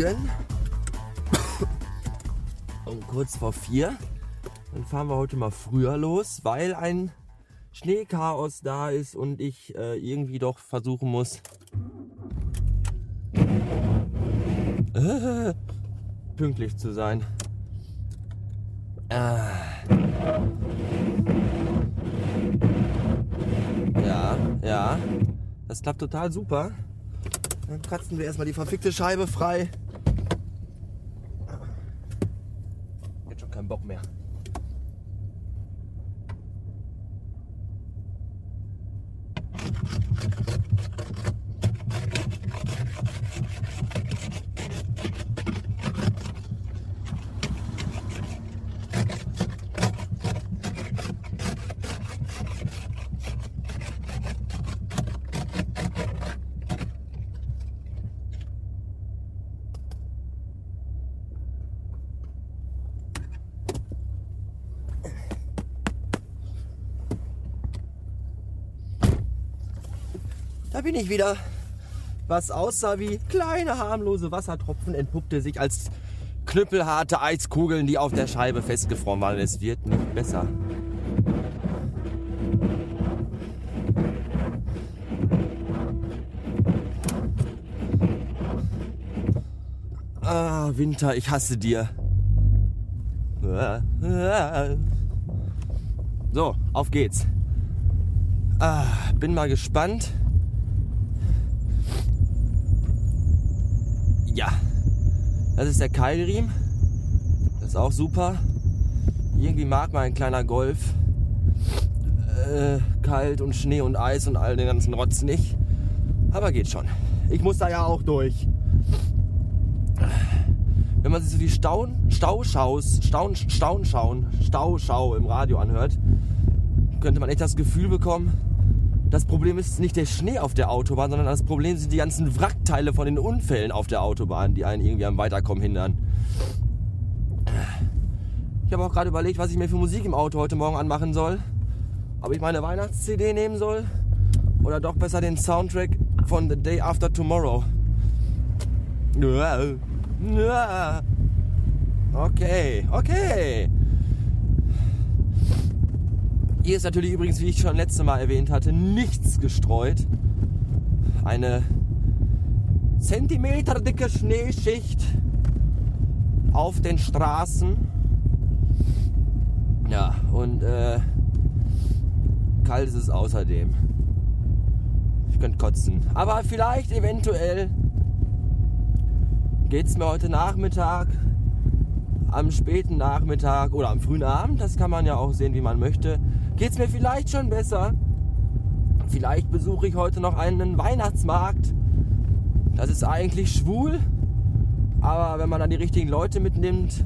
Morgen. Um kurz vor vier. Dann fahren wir heute mal früher los, weil ein Schneechaos da ist und ich äh, irgendwie doch versuchen muss, äh, pünktlich zu sein. Äh. Ja, ja. Das klappt total super. Dann kratzen wir erstmal die verfickte Scheibe frei. Jetzt Da bin ich wieder. Was aussah wie kleine harmlose Wassertropfen entpuppte sich als knüppelharte Eiskugeln, die auf der Scheibe festgefroren waren. Es wird nicht besser. Ah, Winter, ich hasse dir. So, auf geht's. Ah, bin mal gespannt. Ja, das ist der Keilriemen. Das ist auch super. Irgendwie mag mein kleiner Golf äh, kalt und Schnee und Eis und all den ganzen Rotz nicht. Aber geht schon. Ich muss da ja auch durch. Wenn man sich so die Staun, Stauschaus, Staun, Staunschauen, Stauschau im Radio anhört, könnte man echt das Gefühl bekommen, das Problem ist nicht der Schnee auf der Autobahn, sondern das Problem sind die ganzen Wrackteile von den Unfällen auf der Autobahn, die einen irgendwie am Weiterkommen hindern. Ich habe auch gerade überlegt, was ich mir für Musik im Auto heute Morgen anmachen soll. Ob ich meine Weihnachts-CD nehmen soll oder doch besser den Soundtrack von The Day After Tomorrow. Okay, okay. Hier ist natürlich übrigens, wie ich schon letzte Mal erwähnt hatte, nichts gestreut. Eine zentimeterdicke Schneeschicht auf den Straßen. Ja, und äh, kalt ist es außerdem. Ich könnte kotzen. Aber vielleicht, eventuell, geht es mir heute Nachmittag, am späten Nachmittag oder am frühen Abend, das kann man ja auch sehen, wie man möchte, geht es mir vielleicht schon besser. Vielleicht besuche ich heute noch einen Weihnachtsmarkt. Das ist eigentlich schwul, aber wenn man dann die richtigen Leute mitnimmt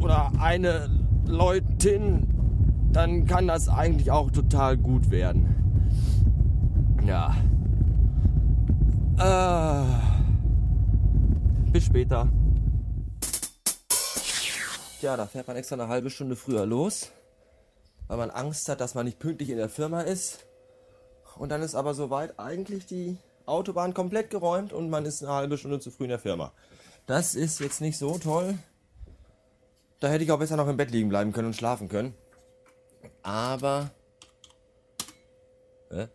oder eine Leutin, dann kann das eigentlich auch total gut werden. Ja. Äh, bis später. Ja, da fährt man extra eine halbe Stunde früher los weil man Angst hat, dass man nicht pünktlich in der Firma ist. Und dann ist aber soweit eigentlich die Autobahn komplett geräumt und man ist eine halbe Stunde zu früh in der Firma. Das ist jetzt nicht so toll. Da hätte ich auch besser noch im Bett liegen bleiben können und schlafen können. Aber. Äh,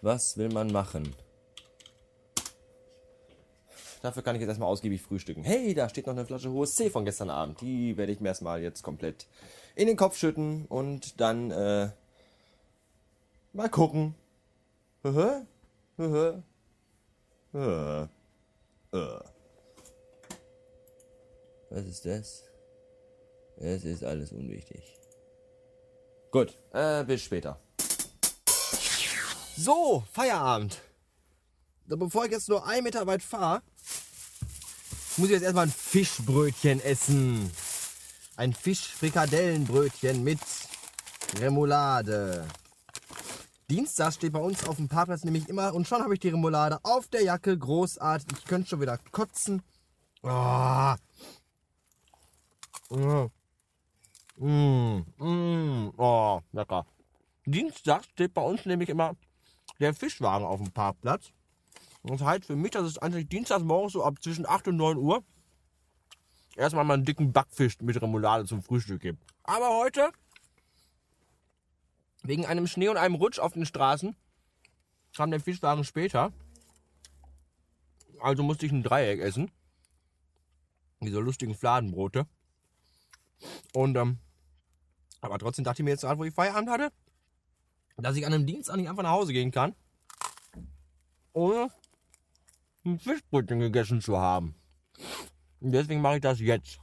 was will man machen? Dafür kann ich jetzt erstmal ausgiebig frühstücken. Hey, da steht noch eine Flasche hohes C von gestern Abend. Die werde ich mir erstmal jetzt komplett in den Kopf schütten und dann äh, mal gucken. Was ist das? Es ist alles unwichtig. Gut, äh, bis später. So, Feierabend. Bevor ich jetzt nur einen Meter weit fahre, muss ich jetzt erstmal ein Fischbrötchen essen. Ein Fischfrikadellenbrötchen mit Remoulade. Dienstag steht bei uns auf dem Parkplatz nämlich immer und schon habe ich die Remoulade auf der Jacke. Großartig. Ich könnte schon wieder kotzen. Oh. Mm. Mm. Mm. Oh, lecker. Dienstag steht bei uns nämlich immer der Fischwagen auf dem Parkplatz. Das heißt für mich, dass es eigentlich dienstags morgens so ab zwischen 8 und 9 Uhr erstmal mal einen dicken Backfisch mit Remoulade zum Frühstück gibt. Aber heute, wegen einem Schnee und einem Rutsch auf den Straßen, kam der Fischwagen später. Also musste ich ein Dreieck essen. Diese lustigen Fladenbrote. Und, ähm, aber trotzdem dachte ich mir jetzt gerade, wo ich Feierabend hatte, dass ich an einem Dienstag nicht einfach nach Hause gehen kann, ohne ein Fischbrötchen gegessen zu haben. Und deswegen mache ich das jetzt.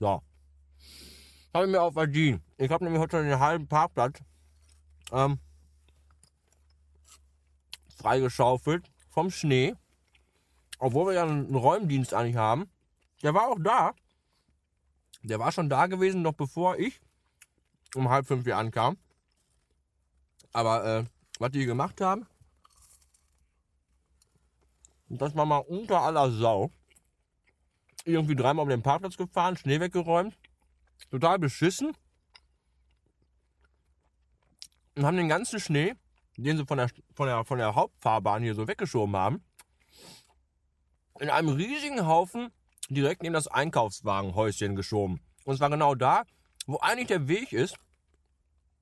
So. Habe ich mir auch verdient. Ich habe nämlich heute den halben Parkplatz ähm, freigeschaufelt vom Schnee. Obwohl wir ja einen Räumdienst eigentlich haben. Der war auch da. Der war schon da gewesen, noch bevor ich um halb fünf hier ankam. Aber äh, was die gemacht haben, das war mal unter aller Sau. Irgendwie dreimal um den Parkplatz gefahren, Schnee weggeräumt. Total beschissen. Und haben den ganzen Schnee, den sie von der, von der, von der Hauptfahrbahn hier so weggeschoben haben, in einem riesigen Haufen direkt neben das Einkaufswagenhäuschen geschoben. Und zwar genau da, wo eigentlich der Weg ist,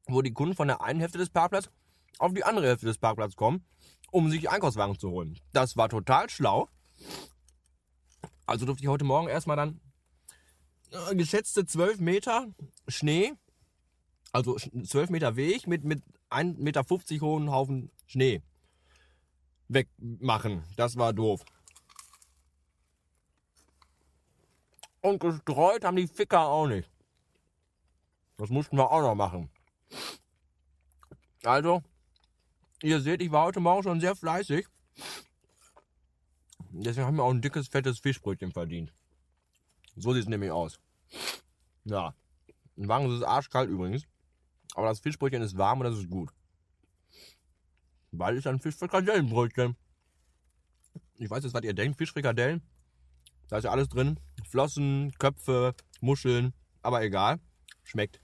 wo die Kunden von der einen Hälfte des Parkplatzes auf die andere Hälfte des Parkplatzes kommen, um sich Einkaufswagen zu holen. Das war total schlau. Also durfte ich heute Morgen erstmal dann äh, geschätzte 12 Meter Schnee, also 12 Meter Weg mit, mit 1,50 Meter hohen Haufen Schnee wegmachen. Das war doof. Und gestreut haben die Ficker auch nicht. Das mussten wir auch noch machen. Also, ihr seht, ich war heute Morgen schon sehr fleißig. Deswegen haben wir auch ein dickes, fettes Fischbrötchen verdient. So sieht es nämlich aus. Ja. Im Wagen ist arschkalt übrigens. Aber das Fischbrötchen ist warm und das ist gut. Weil es ein Fischfrikadellenbrötchen. Ich weiß jetzt, was ihr denkt. Fischfrikadellen. Da ist ja alles drin. Flossen, Köpfe, Muscheln. Aber egal. Schmeckt.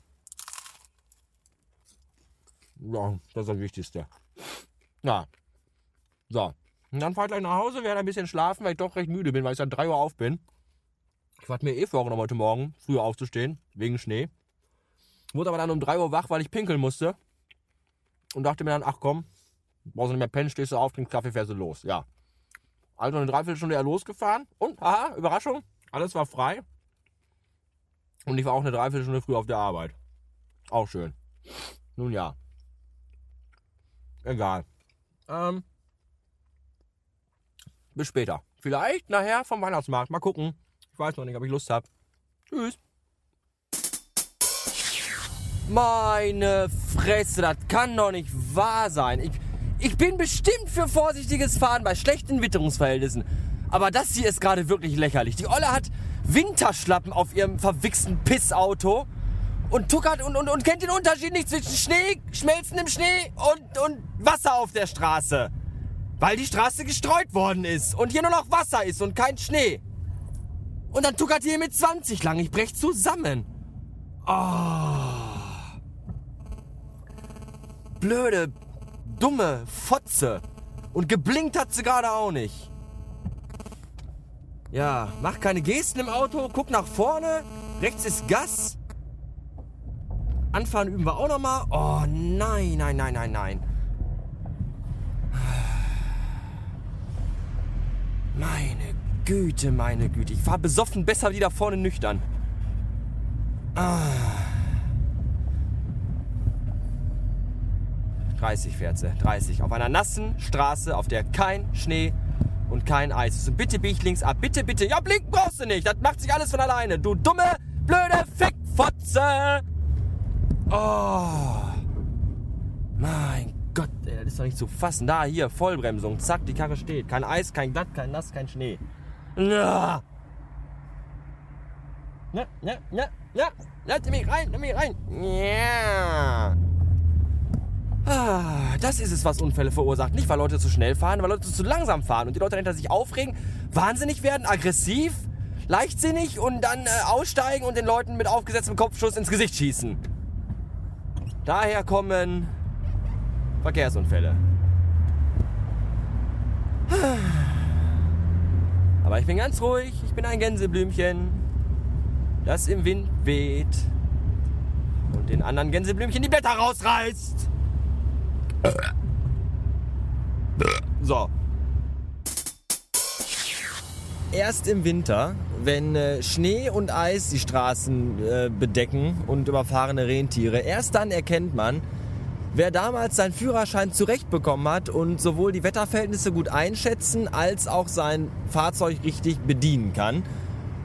Ja, das ist das Wichtigste. Ja. So. Und dann fahre ich gleich nach Hause, werde ein bisschen schlafen, weil ich doch recht müde bin, weil ich seit 3 Uhr auf bin. Ich hatte mir eh vorgenommen, heute Morgen früher aufzustehen, wegen Schnee. Wurde aber dann um 3 Uhr wach, weil ich pinkeln musste. Und dachte mir dann, ach komm, brauchst du nicht mehr pennen, stehst du auf, trinkst Kaffee, fährst du los. Ja. Also eine Dreiviertelstunde eher losgefahren. Und, haha, Überraschung, alles war frei. Und ich war auch eine Dreiviertelstunde früh auf der Arbeit. Auch schön. Nun ja. Egal. Ähm, bis später. Vielleicht nachher vom Weihnachtsmarkt. Mal gucken. Ich weiß noch nicht, ob ich Lust habe. Tschüss. Meine Fresse, das kann doch nicht wahr sein. Ich, ich bin bestimmt für vorsichtiges Fahren bei schlechten Witterungsverhältnissen. Aber das hier ist gerade wirklich lächerlich. Die Olle hat Winterschlappen auf ihrem verwichsten Pissauto und tuckert und, und, und kennt den Unterschied nicht zwischen Schnee, schmelzendem Schnee und, und Wasser auf der Straße. Weil die Straße gestreut worden ist und hier nur noch Wasser ist und kein Schnee. Und dann tuckert hier mit 20 lang. Ich brech zusammen. Oh. Blöde, dumme Fotze. Und geblinkt hat sie gerade auch nicht. Ja, mach keine Gesten im Auto, guck nach vorne. Rechts ist Gas. Anfahren üben wir auch nochmal. Oh nein, nein, nein, nein, nein. Meine Güte, meine Güte. Ich fahr besoffen besser wieder vorne nüchtern. Ah. 30 fährt sie. 30. Auf einer nassen Straße, auf der kein Schnee und kein Eis ist. Und bitte bieg ich links ab. Bitte, bitte. Ja, blinken brauchst du nicht. Das macht sich alles von alleine. Du dumme, blöde Fickfotze. Oh. Mein Gott, ey, das ist doch nicht zu fassen. Da, hier, Vollbremsung. Zack, die Karre steht. Kein Eis, kein Glatt, kein Nass, kein Schnee. Ja. Ja, ja, ja, ja. Lass mich rein, lass mich rein. Ja. Ah, das ist es, was Unfälle verursacht. Nicht, weil Leute zu schnell fahren, weil Leute zu langsam fahren und die Leute dahinter sich aufregen, wahnsinnig werden, aggressiv, leichtsinnig und dann äh, aussteigen und den Leuten mit aufgesetztem Kopfschuss ins Gesicht schießen. Daher kommen Verkehrsunfälle. Aber ich bin ganz ruhig, ich bin ein Gänseblümchen, das im Wind weht und den anderen Gänseblümchen die Blätter rausreißt. So. Erst im Winter, wenn äh, Schnee und Eis die Straßen äh, bedecken und überfahrene Rentiere, erst dann erkennt man, wer damals seinen Führerschein zurechtbekommen hat und sowohl die Wetterverhältnisse gut einschätzen als auch sein Fahrzeug richtig bedienen kann.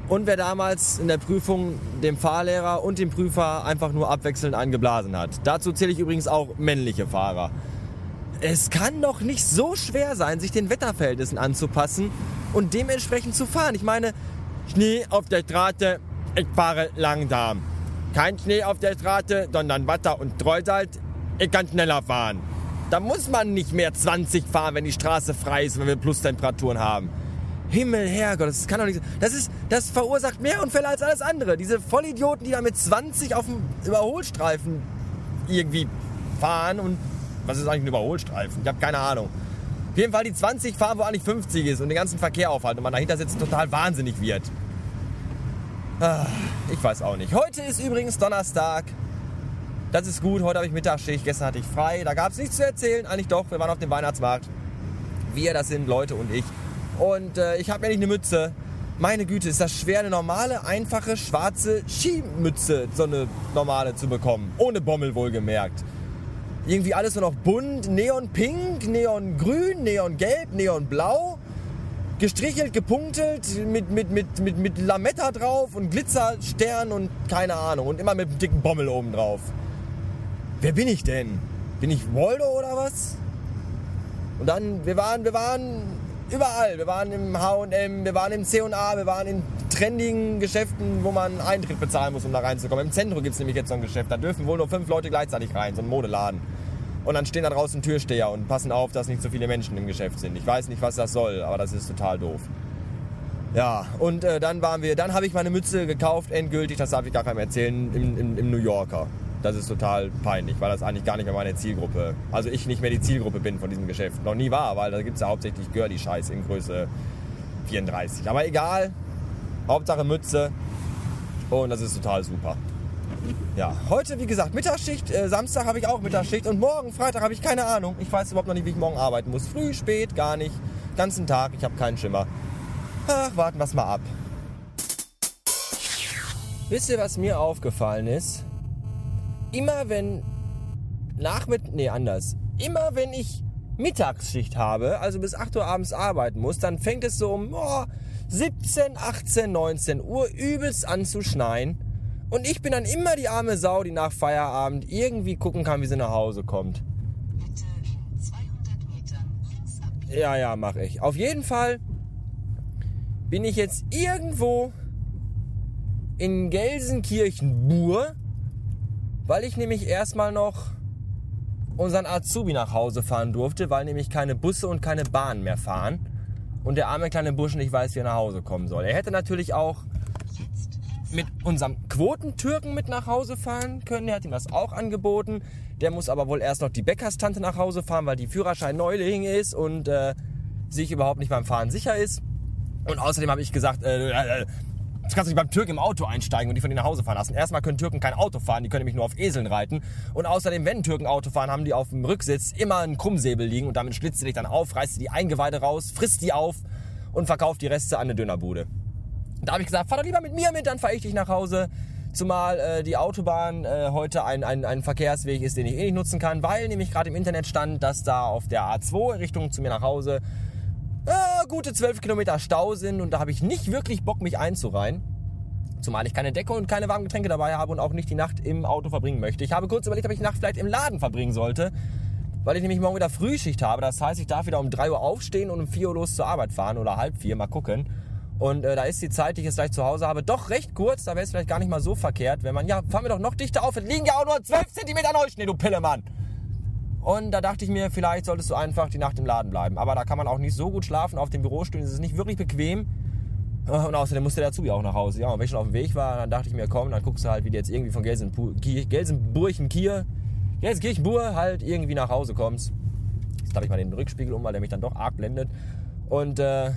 Und wer damals in der Prüfung dem Fahrlehrer und dem Prüfer einfach nur abwechselnd eingeblasen hat. Dazu zähle ich übrigens auch männliche Fahrer. Es kann doch nicht so schwer sein, sich den Wetterverhältnissen anzupassen und dementsprechend zu fahren. Ich meine, Schnee auf der Straße, ich fahre langsam. Kein Schnee auf der Straße, sondern Wasser und Streusalz, ich kann schneller fahren. Da muss man nicht mehr 20 fahren, wenn die Straße frei ist, wenn wir Plustemperaturen haben. Himmel, Herrgott, das kann doch nicht. Das, ist, das verursacht mehr Unfälle als alles andere. Diese Vollidioten, die da mit 20 auf dem Überholstreifen irgendwie fahren und was ist eigentlich ein Überholstreifen? Ich habe keine Ahnung. Auf jeden Fall die 20 fahren, wo eigentlich 50 ist und den ganzen Verkehr aufhalten und man dahinter sitzt total wahnsinnig wird. Ah, ich weiß auch nicht. Heute ist übrigens Donnerstag. Das ist gut. Heute habe ich Mittagsschicht. Gestern hatte ich frei. Da gab es nichts zu erzählen. Eigentlich doch. Wir waren auf dem Weihnachtsmarkt. Wir, das sind Leute und ich. Und äh, ich habe mir nicht eine Mütze. Meine Güte, ist das schwer, eine normale, einfache, schwarze Skimütze, so eine normale zu bekommen. Ohne Bommel wohlgemerkt. Irgendwie alles nur noch bunt, neonpink, neongrün, neongelb, neonblau. Gestrichelt, gepunktelt, mit, mit, mit, mit, mit Lametta drauf und Glitzerstern und keine Ahnung. Und immer mit einem dicken Bommel oben drauf. Wer bin ich denn? Bin ich Waldo oder was? Und dann, wir waren, wir waren überall. Wir waren im H&M, wir waren im C&A, wir waren in trendigen Geschäften, wo man Eintritt bezahlen muss, um da reinzukommen. Im Zentrum gibt es nämlich jetzt so ein Geschäft. Da dürfen wohl nur fünf Leute gleichzeitig rein, so ein Modeladen. Und dann stehen da draußen Türsteher und passen auf, dass nicht so viele Menschen im Geschäft sind. Ich weiß nicht, was das soll, aber das ist total doof. Ja, und äh, dann waren wir, dann habe ich meine Mütze gekauft, endgültig, das darf ich gar keinem erzählen, im, im, im New Yorker. Das ist total peinlich, weil das eigentlich gar nicht mehr meine Zielgruppe, also ich nicht mehr die Zielgruppe bin von diesem Geschäft. Noch nie war, weil da gibt es ja hauptsächlich Girly-Scheiß in Größe 34. Aber egal, Hauptsache Mütze und das ist total super. Ja, heute wie gesagt Mittagsschicht, äh, Samstag habe ich auch Mittagsschicht und morgen Freitag habe ich keine Ahnung. Ich weiß überhaupt noch nicht, wie ich morgen arbeiten muss. Früh, spät, gar nicht. Ganzen Tag, ich habe keinen Schimmer. Ach, warten wir es mal ab. Wisst ihr, was mir aufgefallen ist? Immer wenn Nachmittag, nee, anders. Immer wenn ich Mittagsschicht habe, also bis 8 Uhr abends arbeiten muss, dann fängt es so um oh, 17, 18, 19 Uhr übelst an zu schneien. Und ich bin dann immer die arme Sau, die nach Feierabend irgendwie gucken kann, wie sie nach Hause kommt. Bitte in 200 Metern links abbiegen. Ja, ja, mache ich. Auf jeden Fall bin ich jetzt irgendwo in Gelsenkirchen-Bur, weil ich nämlich erstmal noch unseren Azubi nach Hause fahren durfte, weil nämlich keine Busse und keine Bahnen mehr fahren. Und der arme kleine Bursch nicht weiß, wie er nach Hause kommen soll. Er hätte natürlich auch mit unserem Quotentürken mit nach Hause fahren können. Der hat ihm das auch angeboten. Der muss aber wohl erst noch die Bäckerstante nach Hause fahren, weil die Führerschein Neuling ist und äh, sich überhaupt nicht beim Fahren sicher ist. Und außerdem habe ich gesagt, äh, äh, du kannst nicht beim Türken im Auto einsteigen und die von dir nach Hause fahren lassen. Erstmal können Türken kein Auto fahren, die können nämlich nur auf Eseln reiten. Und außerdem, wenn Türken Auto fahren, haben die auf dem Rücksitz immer einen Krummsäbel liegen und damit schlitzt du dich dann auf, reißt die Eingeweide raus, frisst die auf und verkauft die Reste an eine Dönerbude. Da habe ich gesagt, fahr doch lieber mit mir mit, dann fahre ich dich nach Hause. Zumal äh, die Autobahn äh, heute ein, ein, ein Verkehrsweg ist, den ich eh nicht nutzen kann, weil nämlich gerade im Internet stand, dass da auf der A2 in Richtung zu mir nach Hause gute 12 Kilometer Stau sind und da habe ich nicht wirklich Bock, mich einzureihen. Zumal ich keine Decke und keine warmen Getränke dabei habe und auch nicht die Nacht im Auto verbringen möchte. Ich habe kurz überlegt, ob ich die Nacht vielleicht im Laden verbringen sollte, weil ich nämlich morgen wieder Frühschicht habe. Das heißt, ich darf wieder um 3 Uhr aufstehen und um 4 Uhr los zur Arbeit fahren oder halb 4, mal gucken. Und äh, da ist die Zeit, die ich jetzt gleich zu Hause habe, doch recht kurz. Da wäre es vielleicht gar nicht mal so verkehrt, wenn man, ja, fahren wir doch noch dichter auf. Es liegen ja auch nur 12 Zentimeter Neuschnee, du Pillemann. Und da dachte ich mir, vielleicht solltest du einfach die Nacht im Laden bleiben. Aber da kann man auch nicht so gut schlafen. Auf den Bürostühlen ist es nicht wirklich bequem. Und außerdem musste der Azubi auch nach Hause. Ja, und wenn ich schon auf dem Weg war, dann dachte ich mir, komm, dann guckst du halt, wie du jetzt irgendwie von Gelsenburchen-Kier, Gelsenkirchen-Bur halt irgendwie nach Hause kommst. Jetzt klappe ich mal den Rückspiegel um, weil der mich dann doch arg blendet. Und äh,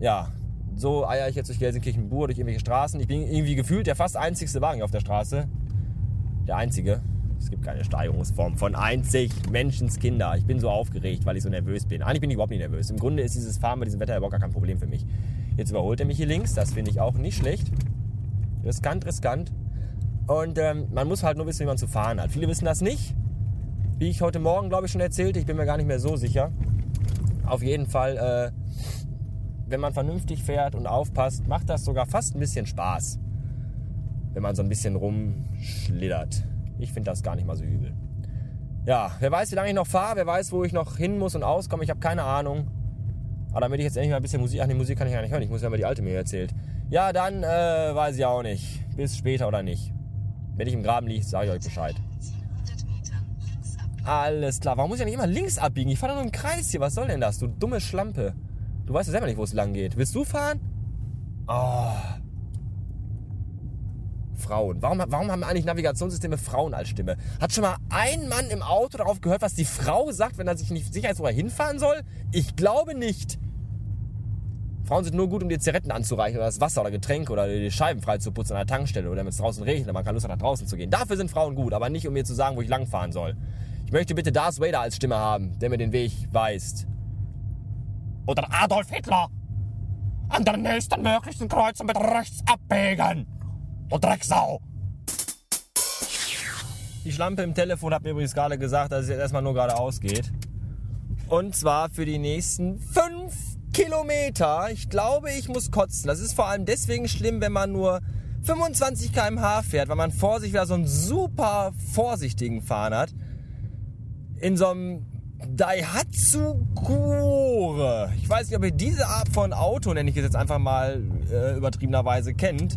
ja, so eier ich jetzt durch Gelsenkirchen-Bur, durch irgendwelche Straßen. Ich bin irgendwie gefühlt der fast einzigste Wagen auf der Straße. Der einzige. Es gibt keine Steigerungsform von einzig Menschenskinder. Ich bin so aufgeregt, weil ich so nervös bin. Eigentlich bin ich überhaupt nicht nervös. Im Grunde ist dieses Fahren bei diesem Wetter überhaupt gar kein Problem für mich. Jetzt überholt er mich hier links. Das finde ich auch nicht schlecht. Riskant, riskant. Und ähm, man muss halt nur wissen, wie man zu fahren hat. Viele wissen das nicht. Wie ich heute Morgen, glaube ich, schon erzählte. Ich bin mir gar nicht mehr so sicher. Auf jeden Fall, äh, wenn man vernünftig fährt und aufpasst, macht das sogar fast ein bisschen Spaß. Wenn man so ein bisschen rumschlittert. Ich finde das gar nicht mal so übel. Ja, wer weiß, wie lange ich noch fahre, wer weiß, wo ich noch hin muss und auskomme, ich habe keine Ahnung. Aber damit ich jetzt endlich mal ein bisschen Musik, ach die Musik kann ich gar nicht hören, ich muss ja mal die alte mir erzählt. Ja, dann äh, weiß ich auch nicht. Bis später oder nicht. Wenn ich im Graben liege, sage ich euch Bescheid. 400 Metern links abbiegen. Alles klar. Warum muss ich ja nicht immer links abbiegen? Ich fahre doch nur im Kreis hier. Was soll denn das? Du dumme Schlampe. Du weißt ja selber nicht, wo es lang geht. Willst du fahren? Oh. Frauen. Warum, warum haben eigentlich Navigationssysteme Frauen als Stimme? Hat schon mal ein Mann im Auto darauf gehört, was die Frau sagt, wenn er sich nicht sicher ist, wo er hinfahren soll? Ich glaube nicht. Frauen sind nur gut, um dir Zigaretten anzureichen oder das Wasser oder Getränke oder die Scheiben frei zu putzen an der Tankstelle oder wenn es draußen regnet man keine Lust hat, nach draußen zu gehen. Dafür sind Frauen gut, aber nicht, um mir zu sagen, wo ich langfahren soll. Ich möchte bitte Darth Vader als Stimme haben, der mir den Weg weist. Oder Adolf Hitler. An der nächsten möglichen Kreuzung mit rechts abbiegen. Und Drecksau. Die Schlampe im Telefon hat mir übrigens gerade gesagt, dass es jetzt erstmal nur geradeaus geht. Und zwar für die nächsten fünf Kilometer. Ich glaube, ich muss kotzen. Das ist vor allem deswegen schlimm, wenn man nur 25 km/h fährt, weil man vor sich wieder so einen super vorsichtigen Fahren hat. In so einem Daihatsu Gore. Ich weiß nicht, ob ihr diese Art von Auto, nenne ich es jetzt einfach mal äh, übertriebenerweise, kennt.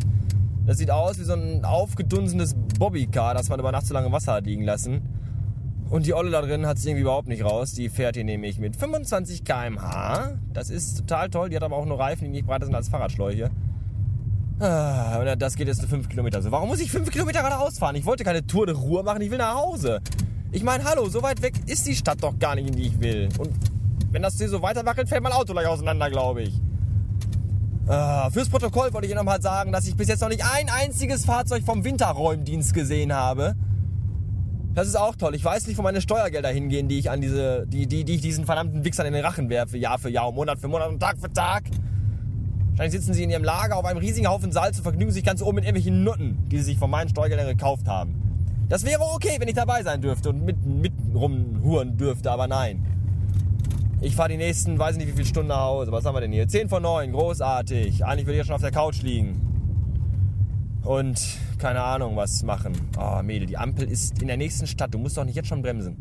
Das sieht aus wie so ein aufgedunsenes Bobbycar, das man über Nacht zu lange im Wasser hat liegen lassen. Und die Olle da drin hat es irgendwie überhaupt nicht raus. Die fährt hier nämlich mit 25 km/h. Das ist total toll. Die hat aber auch nur Reifen, die nicht breiter sind als Fahrradschläuche. Ah, das geht jetzt 5 Kilometer. So, warum muss ich 5 Kilometer geradeaus fahren? Ich wollte keine Tour de Ruhe machen, ich will nach Hause. Ich meine, hallo, so weit weg ist die Stadt doch gar nicht, in die ich will. Und wenn das hier so weiter wackelt, fällt mein Auto gleich auseinander, glaube ich. Ah, fürs Protokoll wollte ich Ihnen nochmal sagen, dass ich bis jetzt noch nicht ein einziges Fahrzeug vom Winterräumdienst gesehen habe. Das ist auch toll. Ich weiß nicht, wo meine Steuergelder hingehen, die ich an diese, die, die, die ich diesen verdammten Wichsern in den Rachen werfe, Jahr für Jahr, Monat für Monat und Tag für Tag. Wahrscheinlich sitzen sie in ihrem Lager auf einem riesigen Haufen Salz und vergnügen sich ganz oben mit irgendwelchen Nutten, die sie sich von meinen Steuergeldern gekauft haben. Das wäre okay, wenn ich dabei sein dürfte und mit, mit rumhuren dürfte, aber nein. Ich fahre die nächsten, weiß nicht wie viele Stunden nach Hause. Was haben wir denn hier? 10 von 9, großartig. Eigentlich würde ich ja schon auf der Couch liegen. Und keine Ahnung, was machen. Oh, Mädel, die Ampel ist in der nächsten Stadt. Du musst doch nicht jetzt schon bremsen.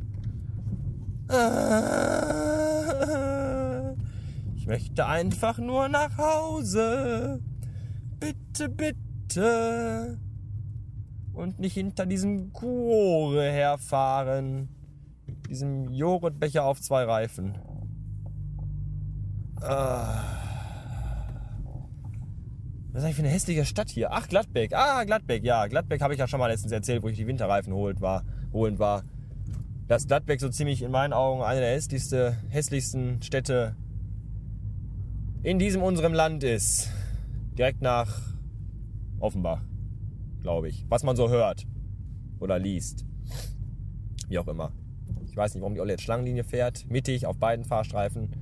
Ich möchte einfach nur nach Hause. Bitte, bitte. Und nicht hinter diesem Gore herfahren. Diesem Joghurtbecher auf zwei Reifen. Was ist eigentlich für eine hässliche Stadt hier? Ach, Gladbeck. Ah, Gladbeck, ja. Gladbeck habe ich ja schon mal letztens erzählt, wo ich die Winterreifen holt war, holen war. Dass Gladbeck so ziemlich in meinen Augen eine der hässlichste, hässlichsten Städte in diesem unserem Land ist. Direkt nach Offenbach, glaube ich. Was man so hört oder liest. Wie auch immer. Ich weiß nicht, warum die Olle jetzt Schlangenlinie fährt. Mittig auf beiden Fahrstreifen.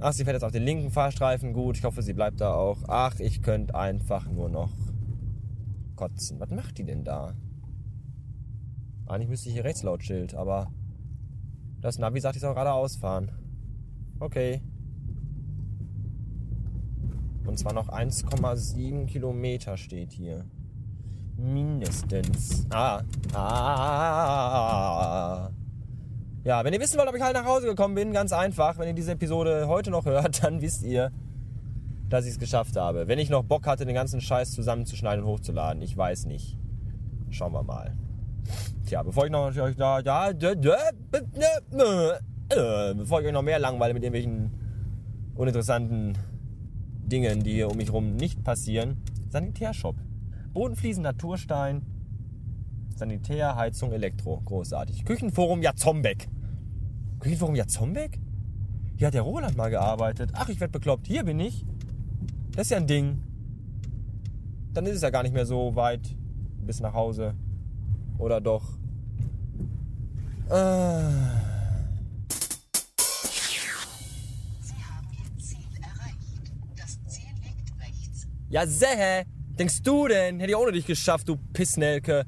Ach, sie fährt jetzt auf den linken Fahrstreifen. Gut, ich hoffe, sie bleibt da auch. Ach, ich könnte einfach nur noch kotzen. Was macht die denn da? Eigentlich müsste ich hier Rechtslautschild, aber das Navi sagt, ich soll geradeaus fahren. Okay. Und zwar noch 1,7 Kilometer steht hier. Mindestens. Ah. Ah. Ja, wenn ihr wissen wollt, ob ich halt nach Hause gekommen bin, ganz einfach. Wenn ihr diese Episode heute noch hört, dann wisst ihr, dass ich es geschafft habe. Wenn ich noch Bock hatte, den ganzen Scheiß zusammenzuschneiden und hochzuladen. Ich weiß nicht. Schauen wir mal. Tja, bevor ich noch euch da, ja, bevor ich euch noch mehr langweile mit irgendwelchen uninteressanten Dingen, die hier um mich rum nicht passieren. Sanitärshop. Bodenfliesen, Naturstein, Sanitär, Heizung, Elektro. Großartig. Küchenforum Jazombeck. Küchenforum Jazombeck? Hier hat der Roland mal gearbeitet. Ach, ich werd bekloppt. Hier bin ich. Das ist ja ein Ding. Dann ist es ja gar nicht mehr so weit bis nach Hause. Oder doch? Äh. Sie haben Ihr Ziel erreicht. Das Ziel liegt rechts. Ja, Sähe, denkst du denn? Hätte ich ohne dich geschafft, du Pissnelke.